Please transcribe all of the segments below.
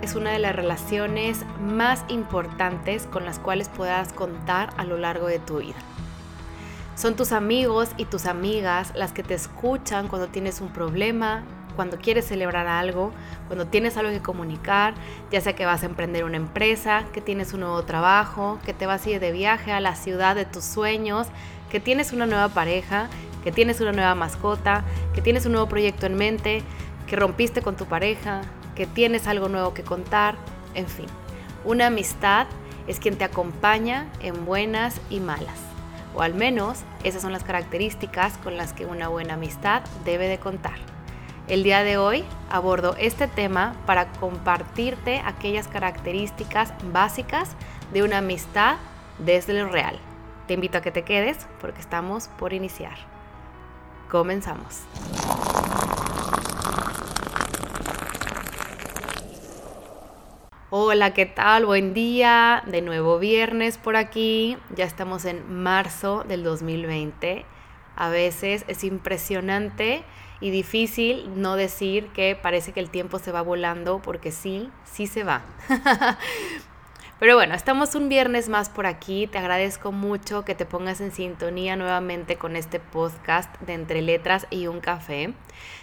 es una de las relaciones más importantes con las cuales puedas contar a lo largo de tu vida. Son tus amigos y tus amigas las que te escuchan cuando tienes un problema, cuando quieres celebrar algo, cuando tienes algo que comunicar, ya sea que vas a emprender una empresa, que tienes un nuevo trabajo, que te vas a ir de viaje a la ciudad de tus sueños, que tienes una nueva pareja, que tienes una nueva mascota, que tienes un nuevo proyecto en mente, que rompiste con tu pareja, que tienes algo nuevo que contar, en fin. Una amistad es quien te acompaña en buenas y malas. O al menos esas son las características con las que una buena amistad debe de contar. El día de hoy abordo este tema para compartirte aquellas características básicas de una amistad desde lo real. Te invito a que te quedes porque estamos por iniciar. Comenzamos. Hola, ¿qué tal? Buen día. De nuevo viernes por aquí. Ya estamos en marzo del 2020. A veces es impresionante y difícil no decir que parece que el tiempo se va volando porque sí, sí se va. Pero bueno, estamos un viernes más por aquí. Te agradezco mucho que te pongas en sintonía nuevamente con este podcast de Entre Letras y un Café.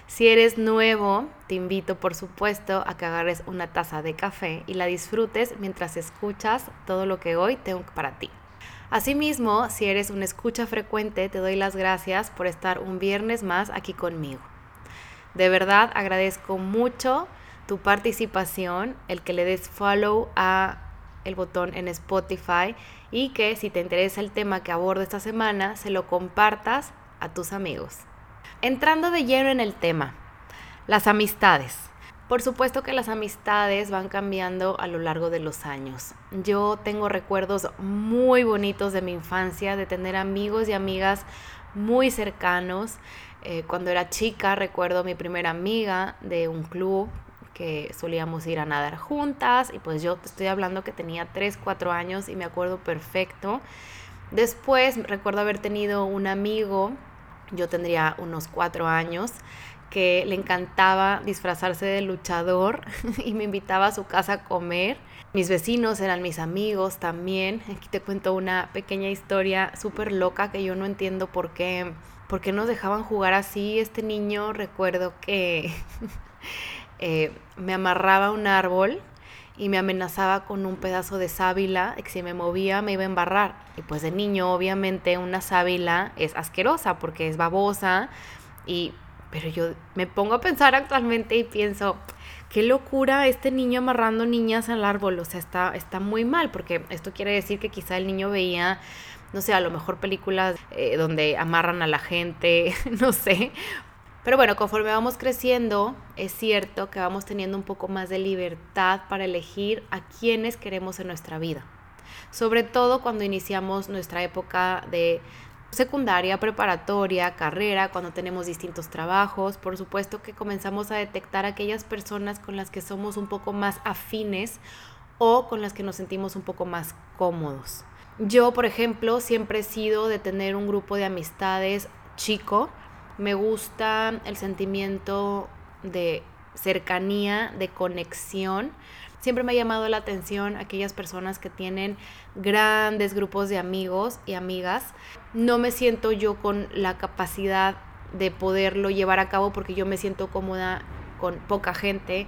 Si eres nuevo, te invito por supuesto a que agarres una taza de café y la disfrutes mientras escuchas todo lo que hoy tengo para ti. Asimismo, si eres un escucha frecuente, te doy las gracias por estar un viernes más aquí conmigo. De verdad agradezco mucho tu participación, el que le des follow a el botón en Spotify y que si te interesa el tema que abordo esta semana, se lo compartas a tus amigos. Entrando de lleno en el tema, las amistades. Por supuesto que las amistades van cambiando a lo largo de los años. Yo tengo recuerdos muy bonitos de mi infancia, de tener amigos y amigas muy cercanos. Eh, cuando era chica recuerdo mi primera amiga de un club que solíamos ir a nadar juntas y pues yo te estoy hablando que tenía 3, 4 años y me acuerdo perfecto. Después recuerdo haber tenido un amigo, yo tendría unos 4 años, que le encantaba disfrazarse de luchador y me invitaba a su casa a comer. Mis vecinos eran mis amigos también. Aquí te cuento una pequeña historia súper loca que yo no entiendo por qué, por qué nos dejaban jugar así. Este niño recuerdo que Eh, me amarraba a un árbol y me amenazaba con un pedazo de sábila, que si me movía me iba a embarrar. Y pues de niño, obviamente, una sábila es asquerosa porque es babosa. Y, pero yo me pongo a pensar actualmente y pienso, qué locura este niño amarrando niñas al árbol. O sea, está, está muy mal, porque esto quiere decir que quizá el niño veía no sé, a lo mejor películas eh, donde amarran a la gente, no sé, pero bueno, conforme vamos creciendo, es cierto que vamos teniendo un poco más de libertad para elegir a quienes queremos en nuestra vida. Sobre todo cuando iniciamos nuestra época de secundaria, preparatoria, carrera, cuando tenemos distintos trabajos, por supuesto que comenzamos a detectar aquellas personas con las que somos un poco más afines o con las que nos sentimos un poco más cómodos. Yo, por ejemplo, siempre he sido de tener un grupo de amistades chico, me gusta el sentimiento de cercanía, de conexión. Siempre me ha llamado la atención aquellas personas que tienen grandes grupos de amigos y amigas. No me siento yo con la capacidad de poderlo llevar a cabo porque yo me siento cómoda con poca gente,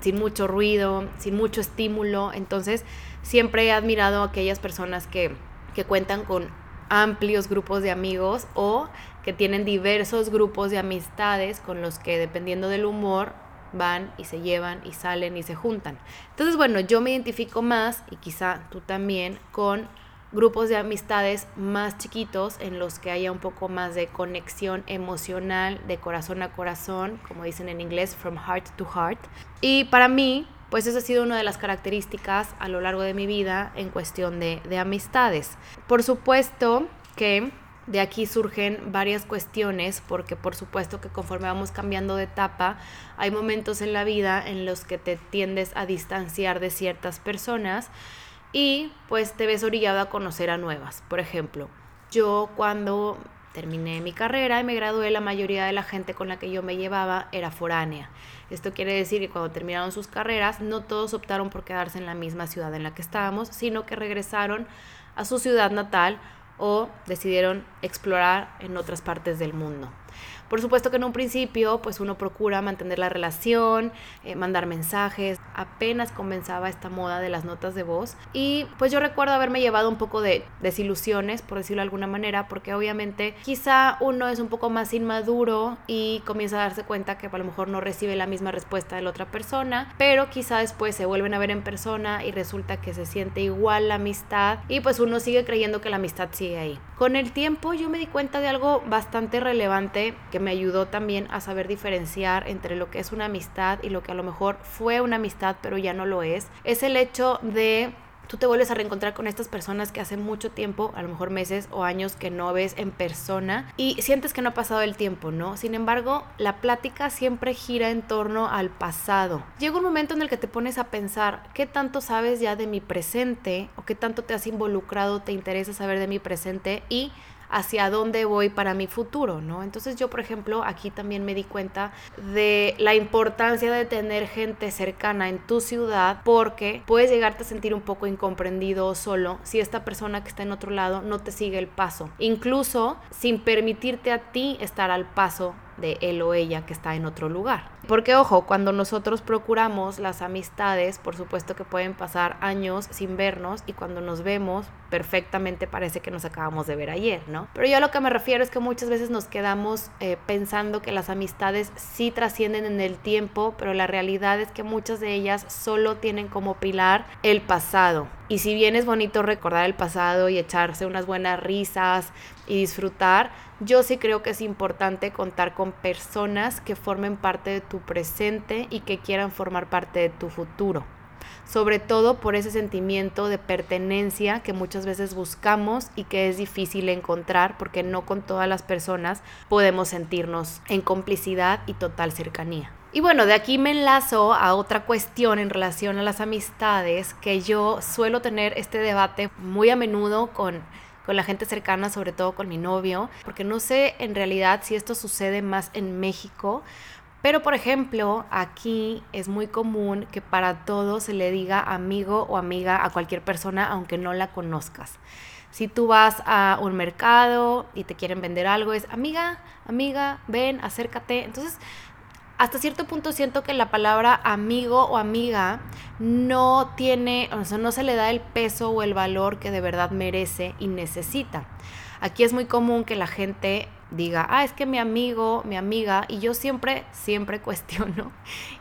sin mucho ruido, sin mucho estímulo. Entonces, siempre he admirado aquellas personas que, que cuentan con amplios grupos de amigos o que tienen diversos grupos de amistades con los que dependiendo del humor van y se llevan y salen y se juntan. Entonces, bueno, yo me identifico más y quizá tú también con grupos de amistades más chiquitos en los que haya un poco más de conexión emocional, de corazón a corazón, como dicen en inglés, from heart to heart. Y para mí, pues esa ha sido una de las características a lo largo de mi vida en cuestión de, de amistades. Por supuesto que de aquí surgen varias cuestiones, porque por supuesto que conforme vamos cambiando de etapa, hay momentos en la vida en los que te tiendes a distanciar de ciertas personas y pues te ves orillado a conocer a nuevas. Por ejemplo, yo cuando terminé mi carrera y me gradué, la mayoría de la gente con la que yo me llevaba era foránea. Esto quiere decir que cuando terminaron sus carreras, no todos optaron por quedarse en la misma ciudad en la que estábamos, sino que regresaron a su ciudad natal o decidieron explorar en otras partes del mundo. Por supuesto que en un principio, pues uno procura mantener la relación, eh, mandar mensajes. Apenas comenzaba esta moda de las notas de voz. Y pues yo recuerdo haberme llevado un poco de desilusiones, por decirlo de alguna manera, porque obviamente quizá uno es un poco más inmaduro y comienza a darse cuenta que a lo mejor no recibe la misma respuesta de la otra persona, pero quizá después se vuelven a ver en persona y resulta que se siente igual la amistad y pues uno sigue creyendo que la amistad sigue ahí. Con el tiempo yo me di cuenta de algo bastante relevante que me ayudó también a saber diferenciar entre lo que es una amistad y lo que a lo mejor fue una amistad pero ya no lo es, es el hecho de tú te vuelves a reencontrar con estas personas que hace mucho tiempo, a lo mejor meses o años que no ves en persona y sientes que no ha pasado el tiempo, ¿no? Sin embargo, la plática siempre gira en torno al pasado. Llega un momento en el que te pones a pensar, ¿qué tanto sabes ya de mi presente o qué tanto te has involucrado, te interesa saber de mi presente y hacia dónde voy para mi futuro, ¿no? Entonces yo, por ejemplo, aquí también me di cuenta de la importancia de tener gente cercana en tu ciudad porque puedes llegarte a sentir un poco incomprendido o solo si esta persona que está en otro lado no te sigue el paso, incluso sin permitirte a ti estar al paso de él o ella que está en otro lugar. Porque ojo, cuando nosotros procuramos las amistades, por supuesto que pueden pasar años sin vernos y cuando nos vemos perfectamente parece que nos acabamos de ver ayer, ¿no? Pero yo a lo que me refiero es que muchas veces nos quedamos eh, pensando que las amistades sí trascienden en el tiempo, pero la realidad es que muchas de ellas solo tienen como pilar el pasado. Y si bien es bonito recordar el pasado y echarse unas buenas risas y disfrutar, yo sí creo que es importante contar con personas que formen parte de tu presente y que quieran formar parte de tu futuro. Sobre todo por ese sentimiento de pertenencia que muchas veces buscamos y que es difícil encontrar porque no con todas las personas podemos sentirnos en complicidad y total cercanía. Y bueno, de aquí me enlazo a otra cuestión en relación a las amistades que yo suelo tener este debate muy a menudo con con la gente cercana, sobre todo con mi novio, porque no sé en realidad si esto sucede más en México, pero por ejemplo, aquí es muy común que para todo se le diga amigo o amiga a cualquier persona aunque no la conozcas. Si tú vas a un mercado y te quieren vender algo, es amiga, amiga, ven, acércate. Entonces, hasta cierto punto siento que la palabra amigo o amiga no tiene, o sea, no se le da el peso o el valor que de verdad merece y necesita. Aquí es muy común que la gente diga, ah, es que mi amigo, mi amiga, y yo siempre, siempre cuestiono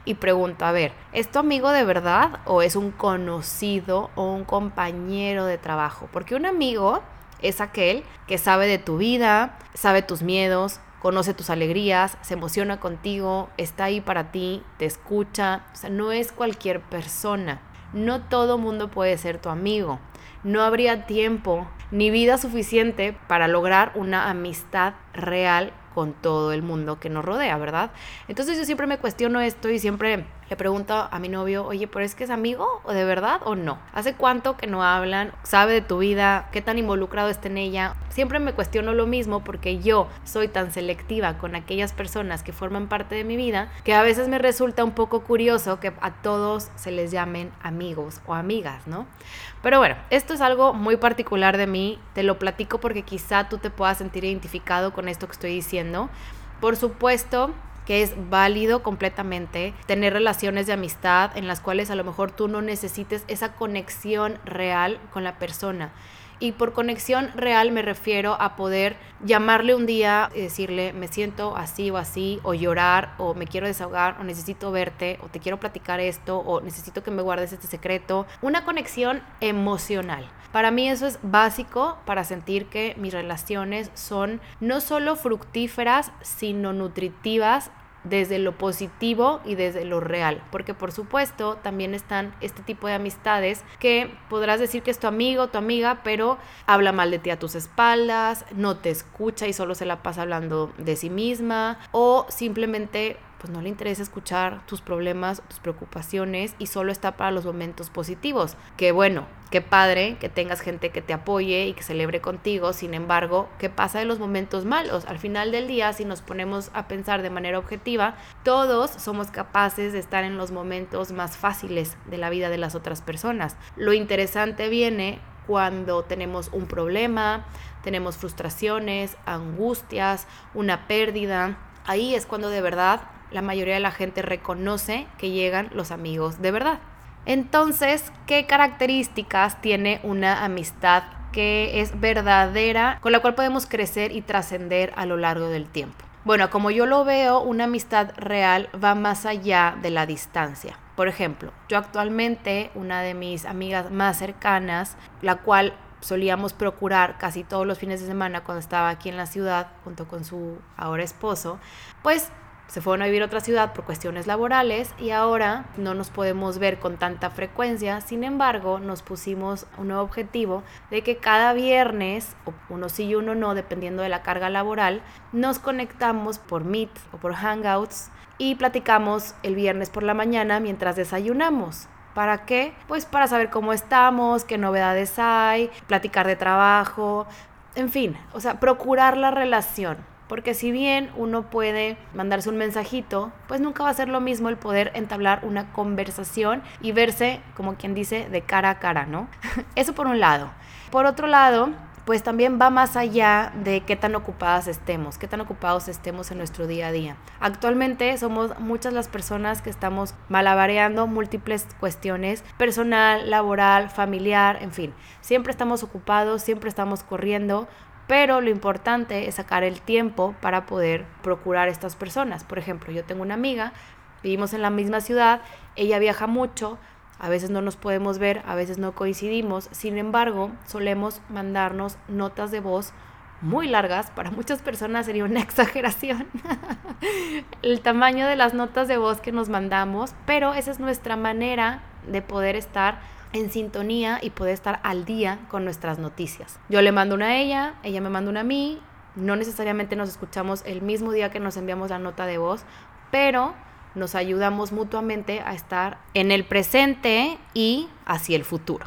y pregunto, a ver, ¿es tu amigo de verdad o es un conocido o un compañero de trabajo? Porque un amigo es aquel que sabe de tu vida, sabe tus miedos, conoce tus alegrías, se emociona contigo, está ahí para ti, te escucha. O sea, no es cualquier persona. No todo mundo puede ser tu amigo. No habría tiempo ni vida suficiente para lograr una amistad real con todo el mundo que nos rodea, ¿verdad? Entonces yo siempre me cuestiono esto y siempre le pregunto a mi novio, oye, ¿pero es que es amigo o de verdad o no? ¿Hace cuánto que no hablan? ¿Sabe de tu vida? ¿Qué tan involucrado está en ella? Siempre me cuestiono lo mismo porque yo soy tan selectiva con aquellas personas que forman parte de mi vida que a veces me resulta un poco curioso que a todos se les llamen amigos o amigas, ¿no? Pero bueno, esto es algo muy particular de mí, te lo platico porque quizá tú te puedas sentir identificado con esto que estoy diciendo. Por supuesto, que es válido completamente tener relaciones de amistad en las cuales a lo mejor tú no necesites esa conexión real con la persona. Y por conexión real me refiero a poder llamarle un día y decirle, me siento así o así, o llorar, o me quiero desahogar, o necesito verte, o te quiero platicar esto, o necesito que me guardes este secreto. Una conexión emocional. Para mí eso es básico para sentir que mis relaciones son no solo fructíferas, sino nutritivas desde lo positivo y desde lo real, porque por supuesto también están este tipo de amistades que podrás decir que es tu amigo, tu amiga, pero habla mal de ti a tus espaldas, no te escucha y solo se la pasa hablando de sí misma o simplemente pues no le interesa escuchar tus problemas, tus preocupaciones y solo está para los momentos positivos. Que bueno, qué padre que tengas gente que te apoye y que celebre contigo, sin embargo, ¿qué pasa de los momentos malos? Al final del día, si nos ponemos a pensar de manera objetiva, todos somos capaces de estar en los momentos más fáciles de la vida de las otras personas. Lo interesante viene cuando tenemos un problema, tenemos frustraciones, angustias, una pérdida. Ahí es cuando de verdad la mayoría de la gente reconoce que llegan los amigos de verdad. Entonces, ¿qué características tiene una amistad que es verdadera, con la cual podemos crecer y trascender a lo largo del tiempo? Bueno, como yo lo veo, una amistad real va más allá de la distancia. Por ejemplo, yo actualmente, una de mis amigas más cercanas, la cual solíamos procurar casi todos los fines de semana cuando estaba aquí en la ciudad junto con su ahora esposo, pues se fueron a vivir a otra ciudad por cuestiones laborales y ahora no nos podemos ver con tanta frecuencia. Sin embargo, nos pusimos un nuevo objetivo de que cada viernes, uno sí y uno no, dependiendo de la carga laboral, nos conectamos por Meet o por Hangouts y platicamos el viernes por la mañana mientras desayunamos. ¿Para qué? Pues para saber cómo estamos, qué novedades hay, platicar de trabajo, en fin, o sea, procurar la relación. Porque si bien uno puede mandarse un mensajito, pues nunca va a ser lo mismo el poder entablar una conversación y verse, como quien dice, de cara a cara, ¿no? Eso por un lado. Por otro lado, pues también va más allá de qué tan ocupadas estemos, qué tan ocupados estemos en nuestro día a día. Actualmente somos muchas las personas que estamos malabareando múltiples cuestiones, personal, laboral, familiar, en fin. Siempre estamos ocupados, siempre estamos corriendo, pero lo importante es sacar el tiempo para poder procurar estas personas. Por ejemplo, yo tengo una amiga, vivimos en la misma ciudad, ella viaja mucho, a veces no nos podemos ver, a veces no coincidimos, sin embargo, solemos mandarnos notas de voz muy largas, para muchas personas sería una exageración el tamaño de las notas de voz que nos mandamos, pero esa es nuestra manera de poder estar en sintonía y poder estar al día con nuestras noticias. Yo le mando una a ella, ella me manda una a mí, no necesariamente nos escuchamos el mismo día que nos enviamos la nota de voz, pero nos ayudamos mutuamente a estar en el presente y hacia el futuro.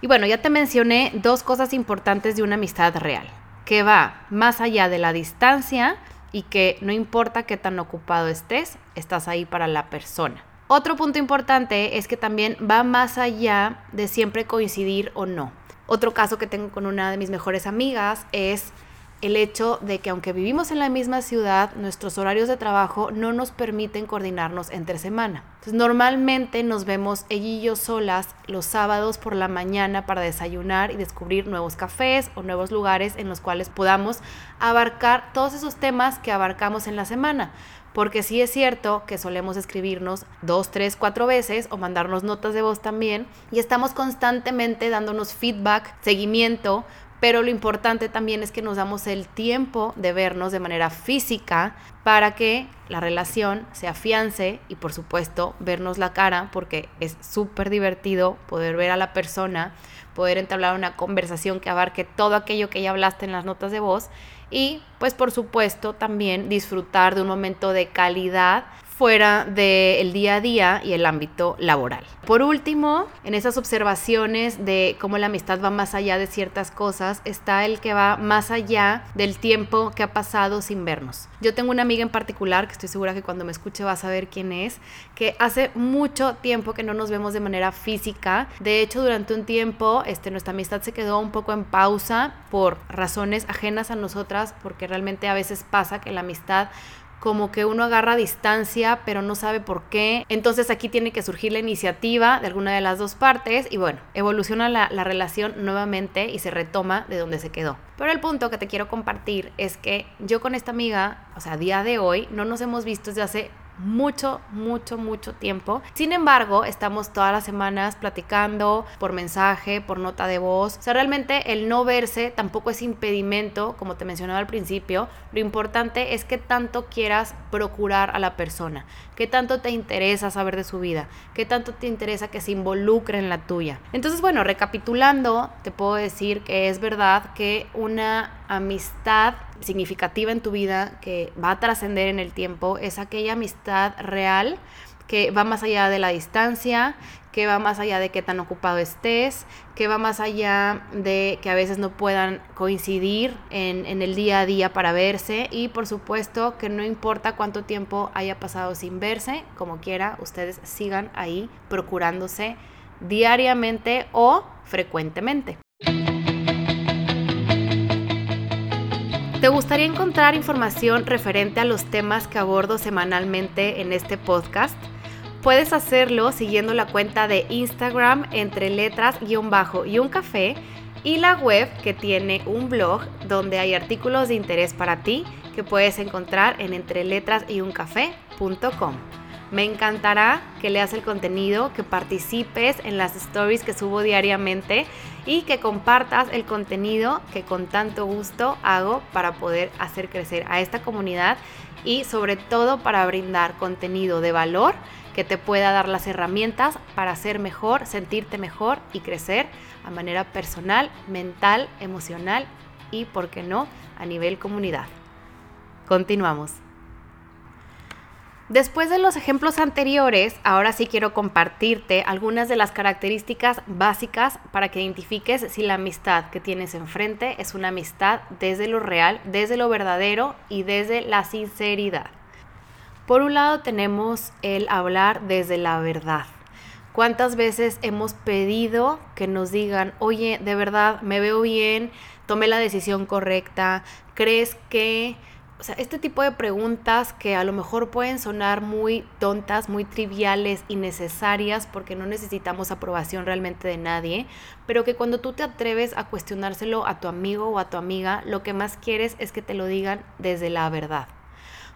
Y bueno, ya te mencioné dos cosas importantes de una amistad real, que va más allá de la distancia y que no importa qué tan ocupado estés, estás ahí para la persona. Otro punto importante es que también va más allá de siempre coincidir o no. Otro caso que tengo con una de mis mejores amigas es el hecho de que aunque vivimos en la misma ciudad, nuestros horarios de trabajo no nos permiten coordinarnos entre semana. Entonces, normalmente nos vemos ella y yo solas los sábados por la mañana para desayunar y descubrir nuevos cafés o nuevos lugares en los cuales podamos abarcar todos esos temas que abarcamos en la semana. Porque sí es cierto que solemos escribirnos dos, tres, cuatro veces o mandarnos notas de voz también y estamos constantemente dándonos feedback, seguimiento, pero lo importante también es que nos damos el tiempo de vernos de manera física para que la relación se afiance y por supuesto vernos la cara porque es súper divertido poder ver a la persona, poder entablar una conversación que abarque todo aquello que ya hablaste en las notas de voz y pues por supuesto también disfrutar de un momento de calidad fuera del día a día y el ámbito laboral. Por último, en esas observaciones de cómo la amistad va más allá de ciertas cosas, está el que va más allá del tiempo que ha pasado sin vernos. Yo tengo una amiga en particular, que estoy segura que cuando me escuche va a saber quién es, que hace mucho tiempo que no nos vemos de manera física. De hecho, durante un tiempo este, nuestra amistad se quedó un poco en pausa por razones ajenas a nosotras, porque realmente a veces pasa que la amistad como que uno agarra distancia, pero no sabe por qué. Entonces aquí tiene que surgir la iniciativa de alguna de las dos partes y bueno, evoluciona la, la, relación nuevamente y se retoma de donde se quedó. Pero el punto que te quiero compartir es que yo con esta amiga, o sea, a día de hoy, no nos hemos visto desde hace mucho, mucho, mucho tiempo. Sin embargo, estamos todas las semanas platicando por mensaje, por nota de voz. O sea, realmente el no verse tampoco es impedimento, como te mencionaba al principio. Lo importante es que tanto quieras procurar a la persona, que tanto te interesa saber de su vida, que tanto te interesa que se involucre en la tuya. Entonces, bueno, recapitulando, te puedo decir que es verdad que una amistad significativa en tu vida, que va a trascender en el tiempo, es aquella amistad real que va más allá de la distancia, que va más allá de qué tan ocupado estés, que va más allá de que a veces no puedan coincidir en, en, el día a día para verse y por supuesto que no importa cuánto tiempo haya pasado sin verse, como quiera, ustedes sigan ahí procurándose diariamente o frecuentemente. ¿Te gustaría encontrar información referente a los temas que abordo semanalmente en este podcast? Puedes hacerlo siguiendo la cuenta de Instagram entre letras guion bajo y un café y la web que tiene un blog donde hay artículos de interés para ti que puedes encontrar en entreletrasyuncafé.com. Me encantará que leas el contenido, que participes en las stories que subo diariamente y que compartas el contenido que con tanto gusto hago para poder hacer crecer a esta comunidad y sobre todo para brindar contenido de valor que te pueda dar las herramientas para ser mejor, sentirte mejor y crecer a manera personal, mental, emocional y, por qué no, a nivel comunidad. Continuamos. Después de los ejemplos anteriores, ahora sí quiero compartirte algunas de las características básicas para que identifiques si la amistad que tienes enfrente es una amistad desde lo real, desde lo verdadero y desde la sinceridad. Por un lado tenemos el hablar desde la verdad. ¿Cuántas veces hemos pedido que nos digan, oye, de verdad, me veo bien, tomé la decisión correcta, crees que... O sea, este tipo de preguntas que a lo mejor pueden sonar muy tontas, muy triviales y necesarias porque no necesitamos aprobación realmente de nadie, pero que cuando tú te atreves a cuestionárselo a tu amigo o a tu amiga, lo que más quieres es que te lo digan desde la verdad.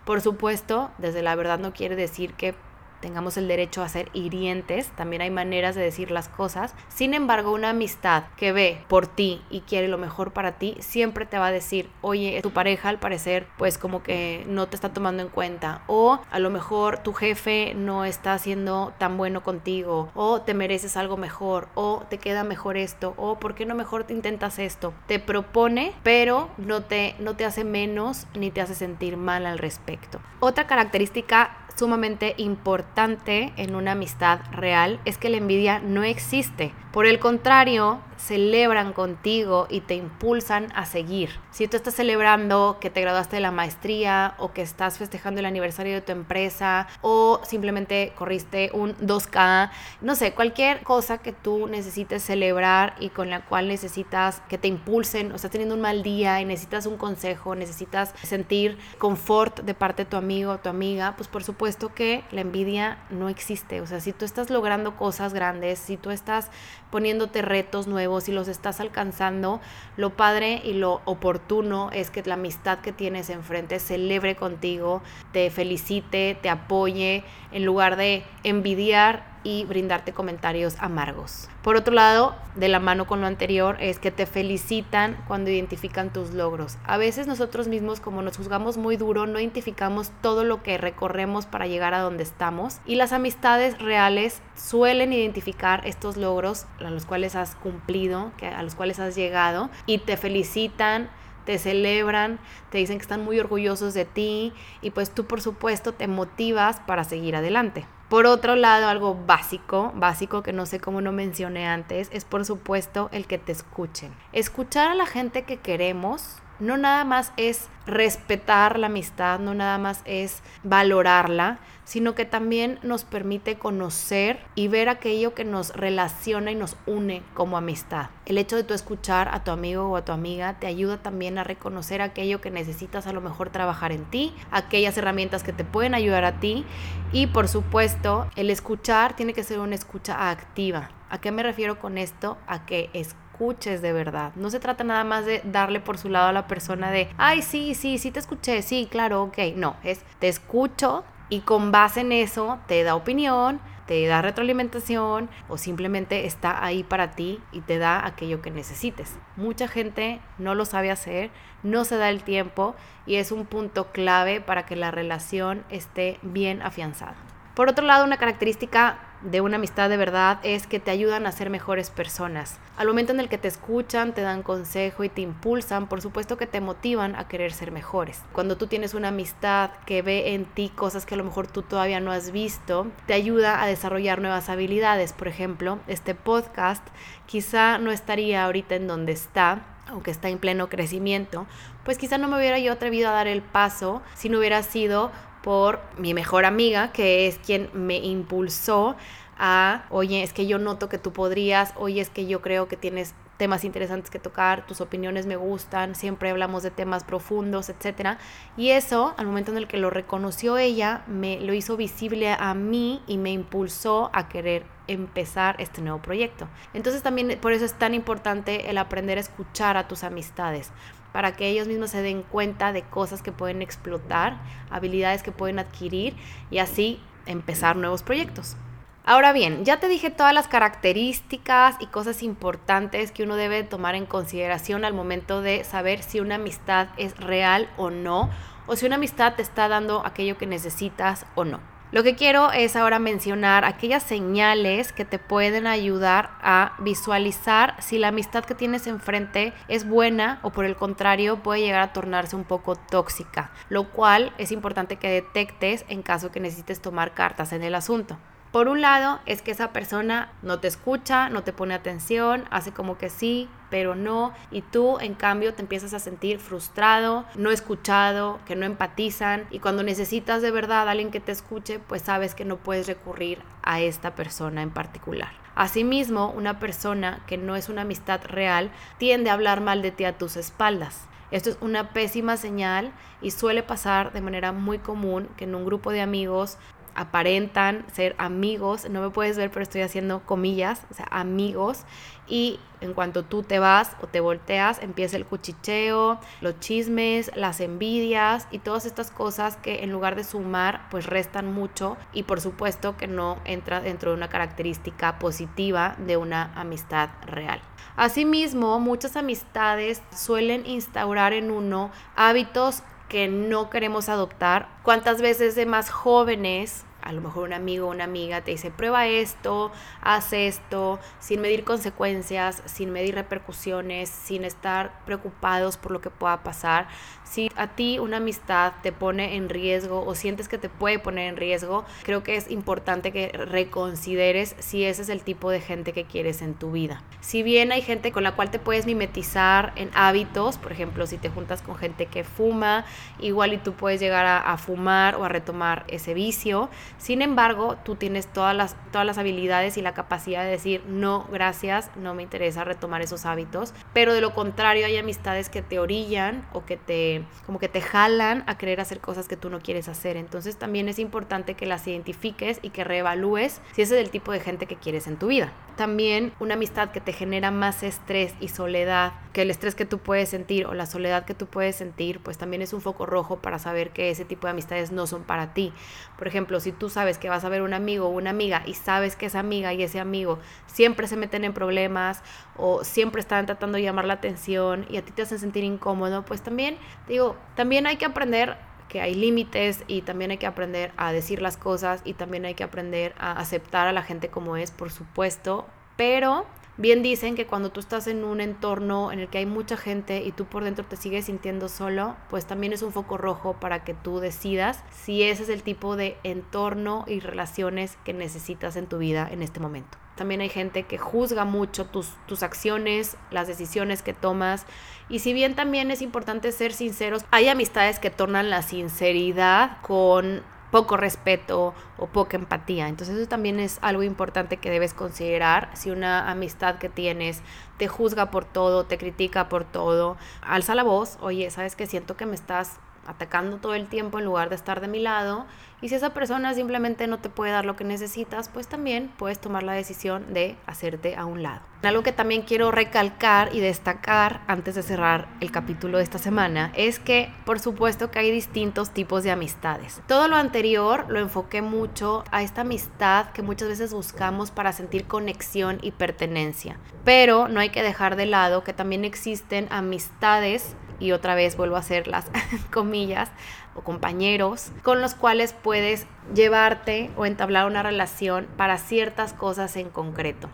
Por supuesto, desde la verdad no quiere decir que tengamos el derecho a ser hirientes, también hay maneras de decir las cosas. Sin embargo, una amistad que ve por ti y quiere lo mejor para ti, siempre te va a decir, oye, tu pareja al parecer pues como que no te está tomando en cuenta o a lo mejor tu jefe no está siendo tan bueno contigo o te mereces algo mejor o te queda mejor esto o por qué no mejor te intentas esto. Te propone, pero no te, no te hace menos ni te hace sentir mal al respecto. Otra característica sumamente importante en una amistad real es que la envidia no existe. Por el contrario, celebran contigo y te impulsan a seguir. Si tú estás celebrando que te graduaste de la maestría o que estás festejando el aniversario de tu empresa o simplemente corriste un 2K, no sé, cualquier cosa que tú necesites celebrar y con la cual necesitas que te impulsen o estás teniendo un mal día y necesitas un consejo, necesitas sentir confort de parte de tu amigo o tu amiga, pues por supuesto que la envidia no existe. O sea, si tú estás logrando cosas grandes, si tú estás poniéndote retos nuevos y los estás alcanzando, lo padre y lo oportuno es que la amistad que tienes enfrente celebre contigo, te felicite, te apoye, en lugar de envidiar y brindarte comentarios amargos. Por otro lado, de la mano con lo anterior, es que te felicitan cuando identifican tus logros. A veces nosotros mismos, como nos juzgamos muy duro, no identificamos todo lo que recorremos para llegar a donde estamos. Y las amistades reales suelen identificar estos logros a los cuales has cumplido, a los cuales has llegado, y te felicitan te celebran, te dicen que están muy orgullosos de ti y pues tú por supuesto te motivas para seguir adelante. Por otro lado, algo básico, básico que no sé cómo no mencioné antes, es por supuesto el que te escuchen. Escuchar a la gente que queremos no nada más es respetar la amistad, no nada más es valorarla, sino que también nos permite conocer y ver aquello que nos relaciona y nos une como amistad. El hecho de tú escuchar a tu amigo o a tu amiga te ayuda también a reconocer aquello que necesitas a lo mejor trabajar en ti, aquellas herramientas que te pueden ayudar a ti y por supuesto el escuchar tiene que ser una escucha activa. ¿A qué me refiero con esto? A que es escuches de verdad. No se trata nada más de darle por su lado a la persona de, ay, sí, sí, sí te escuché, sí, claro, ok. No, es te escucho y con base en eso te da opinión, te da retroalimentación o simplemente está ahí para ti y te da aquello que necesites. Mucha gente no lo sabe hacer, no se da el tiempo y es un punto clave para que la relación esté bien afianzada. Por otro lado, una característica de una amistad de verdad es que te ayudan a ser mejores personas. Al momento en el que te escuchan, te dan consejo y te impulsan, por supuesto que te motivan a querer ser mejores. Cuando tú tienes una amistad que ve en ti cosas que a lo mejor tú todavía no has visto, te ayuda a desarrollar nuevas habilidades. Por ejemplo, este podcast quizá no estaría ahorita en donde está aunque está en pleno crecimiento, pues quizá no me hubiera yo atrevido a dar el paso si no hubiera sido por mi mejor amiga, que es quien me impulsó a, oye, es que yo noto que tú podrías, oye, es que yo creo que tienes temas interesantes que tocar, tus opiniones me gustan, siempre hablamos de temas profundos, etc. Y eso, al momento en el que lo reconoció ella, me lo hizo visible a mí y me impulsó a querer empezar este nuevo proyecto. Entonces también por eso es tan importante el aprender a escuchar a tus amistades, para que ellos mismos se den cuenta de cosas que pueden explotar, habilidades que pueden adquirir y así empezar nuevos proyectos. Ahora bien, ya te dije todas las características y cosas importantes que uno debe tomar en consideración al momento de saber si una amistad es real o no, o si una amistad te está dando aquello que necesitas o no. Lo que quiero es ahora mencionar aquellas señales que te pueden ayudar a visualizar si la amistad que tienes enfrente es buena o por el contrario puede llegar a tornarse un poco tóxica, lo cual es importante que detectes en caso que necesites tomar cartas en el asunto. Por un lado es que esa persona no te escucha, no te pone atención, hace como que sí, pero no, y tú en cambio te empiezas a sentir frustrado, no escuchado, que no empatizan, y cuando necesitas de verdad a alguien que te escuche, pues sabes que no puedes recurrir a esta persona en particular. Asimismo, una persona que no es una amistad real tiende a hablar mal de ti a tus espaldas. Esto es una pésima señal y suele pasar de manera muy común que en un grupo de amigos aparentan ser amigos, no me puedes ver, pero estoy haciendo comillas, o sea, amigos, y en cuanto tú te vas o te volteas, empieza el cuchicheo, los chismes, las envidias y todas estas cosas que en lugar de sumar, pues restan mucho y por supuesto que no entra dentro de una característica positiva de una amistad real. Asimismo, muchas amistades suelen instaurar en uno hábitos que no queremos adoptar. ¿Cuántas veces de más jóvenes a lo mejor un amigo o una amiga te dice, prueba esto, haz esto, sin medir consecuencias, sin medir repercusiones, sin estar preocupados por lo que pueda pasar. Si a ti una amistad te pone en riesgo o sientes que te puede poner en riesgo, creo que es importante que reconsideres si ese es el tipo de gente que quieres en tu vida. Si bien hay gente con la cual te puedes mimetizar en hábitos, por ejemplo, si te juntas con gente que fuma, igual y tú puedes llegar a, a fumar o a retomar ese vicio. Sin embargo, tú tienes todas las, todas las habilidades y la capacidad de decir, no, gracias, no me interesa retomar esos hábitos. Pero de lo contrario, hay amistades que te orillan o que te, como que te jalan a querer hacer cosas que tú no quieres hacer. Entonces también es importante que las identifiques y que reevalúes si ese es el tipo de gente que quieres en tu vida. También una amistad que te genera más estrés y soledad que el estrés que tú puedes sentir o la soledad que tú puedes sentir, pues también es un foco rojo para saber que ese tipo de amistades no son para ti. Por ejemplo, si tú sabes que vas a ver un amigo o una amiga y sabes que esa amiga y ese amigo siempre se meten en problemas o siempre están tratando de llamar la atención y a ti te hacen sentir incómodo, pues también, digo, también hay que aprender que hay límites y también hay que aprender a decir las cosas y también hay que aprender a aceptar a la gente como es, por supuesto, pero bien dicen que cuando tú estás en un entorno en el que hay mucha gente y tú por dentro te sigues sintiendo solo, pues también es un foco rojo para que tú decidas si ese es el tipo de entorno y relaciones que necesitas en tu vida en este momento. También hay gente que juzga mucho tus, tus acciones, las decisiones que tomas. Y si bien también es importante ser sinceros, hay amistades que tornan la sinceridad con poco respeto o poca empatía. Entonces eso también es algo importante que debes considerar. Si una amistad que tienes te juzga por todo, te critica por todo, alza la voz, oye, ¿sabes que Siento que me estás atacando todo el tiempo en lugar de estar de mi lado. Y si esa persona simplemente no te puede dar lo que necesitas, pues también puedes tomar la decisión de hacerte a un lado. Algo que también quiero recalcar y destacar antes de cerrar el capítulo de esta semana es que por supuesto que hay distintos tipos de amistades. Todo lo anterior lo enfoqué mucho a esta amistad que muchas veces buscamos para sentir conexión y pertenencia. Pero no hay que dejar de lado que también existen amistades y otra vez vuelvo a hacer las comillas, o compañeros con los cuales puedes llevarte o entablar una relación para ciertas cosas en concreto.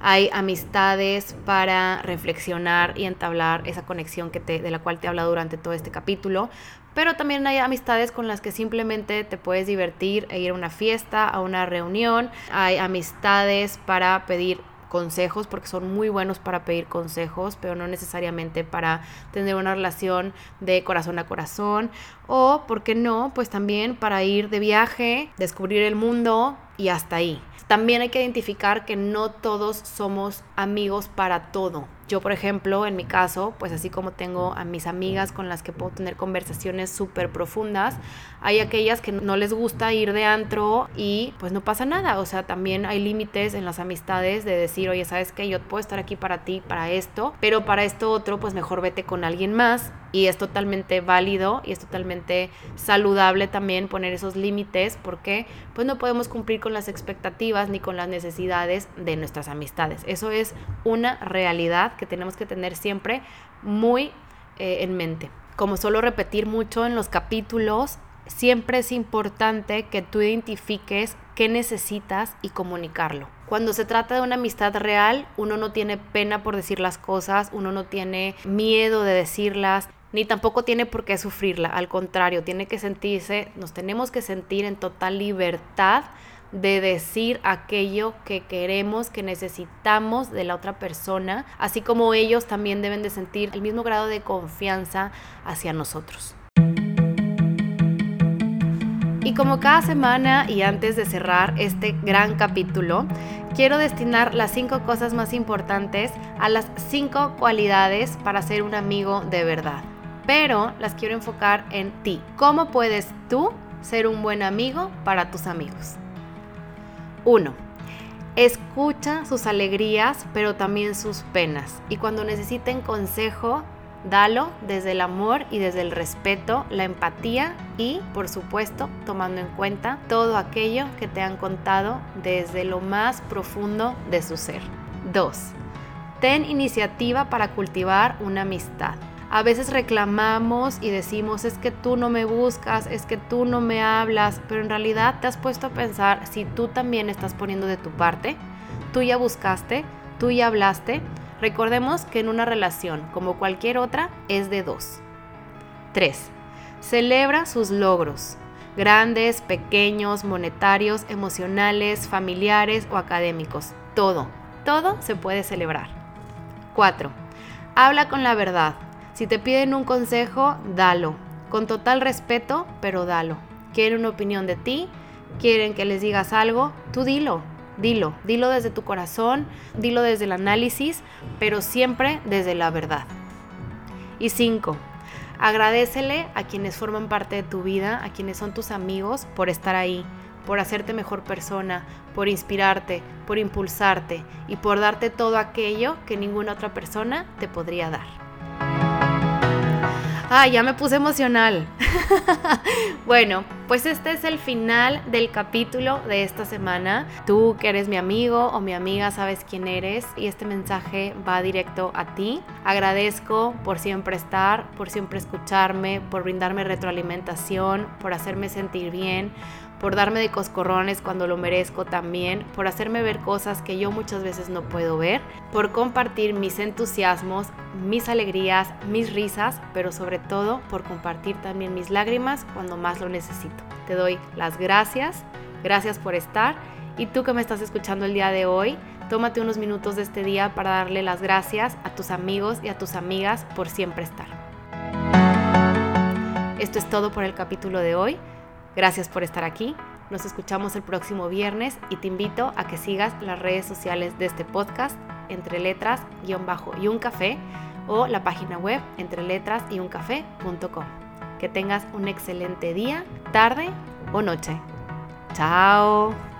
Hay amistades para reflexionar y entablar esa conexión que de la cual te he hablado durante todo este capítulo, pero también hay amistades con las que simplemente te puedes divertir e ir a una fiesta, a una reunión. Hay amistades para pedir consejos porque son muy buenos para pedir consejos, pero no necesariamente para tener una relación de corazón a corazón o, ¿por qué no? Pues también para ir de viaje, descubrir el mundo y hasta ahí. También hay que identificar que no todos somos amigos para todo. Yo, por ejemplo, en mi caso, pues así como tengo a mis amigas con las que puedo tener conversaciones súper profundas, hay aquellas que no les gusta ir de antro y pues no pasa nada. O sea, también hay límites en las amistades de decir, oye, ¿sabes qué? Yo puedo estar aquí para ti, para esto, pero para esto otro, pues mejor vete con alguien más. Y es totalmente válido y es totalmente saludable también poner esos límites porque pues no podemos cumplir con las expectativas ni con las necesidades de nuestras amistades. Eso es una realidad que tenemos que tener siempre muy eh, en mente. Como solo repetir mucho en los capítulos, siempre es importante que tú identifiques qué necesitas y comunicarlo. Cuando se trata de una amistad real, uno no tiene pena por decir las cosas, uno no tiene miedo de decirlas, ni tampoco tiene por qué sufrirla, al contrario, tiene que sentirse, nos tenemos que sentir en total libertad de decir aquello que queremos, que necesitamos de la otra persona, así como ellos también deben de sentir el mismo grado de confianza hacia nosotros. Y como cada semana y antes de cerrar este gran capítulo, quiero destinar las cinco cosas más importantes a las cinco cualidades para ser un amigo de verdad. Pero las quiero enfocar en ti. ¿Cómo puedes tú ser un buen amigo para tus amigos? 1. Escucha sus alegrías, pero también sus penas. Y cuando necesiten consejo, dalo desde el amor y desde el respeto, la empatía y, por supuesto, tomando en cuenta todo aquello que te han contado desde lo más profundo de su ser. 2. Ten iniciativa para cultivar una amistad. A veces reclamamos y decimos, es que tú no me buscas, es que tú no me hablas, pero en realidad te has puesto a pensar si tú también estás poniendo de tu parte, tú ya buscaste, tú ya hablaste. Recordemos que en una relación, como cualquier otra, es de dos. 3. Celebra sus logros, grandes, pequeños, monetarios, emocionales, familiares o académicos. Todo, todo se puede celebrar. 4. Habla con la verdad, si te piden un consejo, dalo. Con total respeto, pero dalo. Quieren una opinión de ti, quieren que les digas algo, tú dilo, dilo. Dilo desde tu corazón, dilo desde el análisis, pero siempre desde la verdad. Y cinco, agradecele a quienes forman parte de tu vida, a quienes son tus amigos, por estar ahí, por hacerte mejor persona, por inspirarte, por impulsarte y por darte todo aquello que ninguna otra persona te podría dar. Ah, ya me puse emocional. bueno, pues este es el final del capítulo de esta semana. Tú que eres mi amigo o mi amiga sabes quién eres y este mensaje va directo a ti. Agradezco por siempre estar, por siempre escucharme, por brindarme retroalimentación, por hacerme sentir bien, por darme de coscorrones cuando lo merezco también, por hacerme ver cosas que yo muchas veces no puedo ver, por compartir mis entusiasmos, mis alegrías, mis risas, pero sobre todo por compartir también mis lágrimas cuando más lo necesito. Te doy las gracias, gracias por estar y tú que me estás escuchando el día de hoy, tómate unos minutos de este día para darle las gracias a tus amigos y a tus amigas por siempre estar. Esto es todo por el capítulo de hoy. Gracias por estar aquí. Nos escuchamos el próximo viernes y te invito a que sigas las redes sociales de este podcast entre letras y un café o la página web entre letras y un café.com. Que tengas un excelente día, tarde o noche. Chao.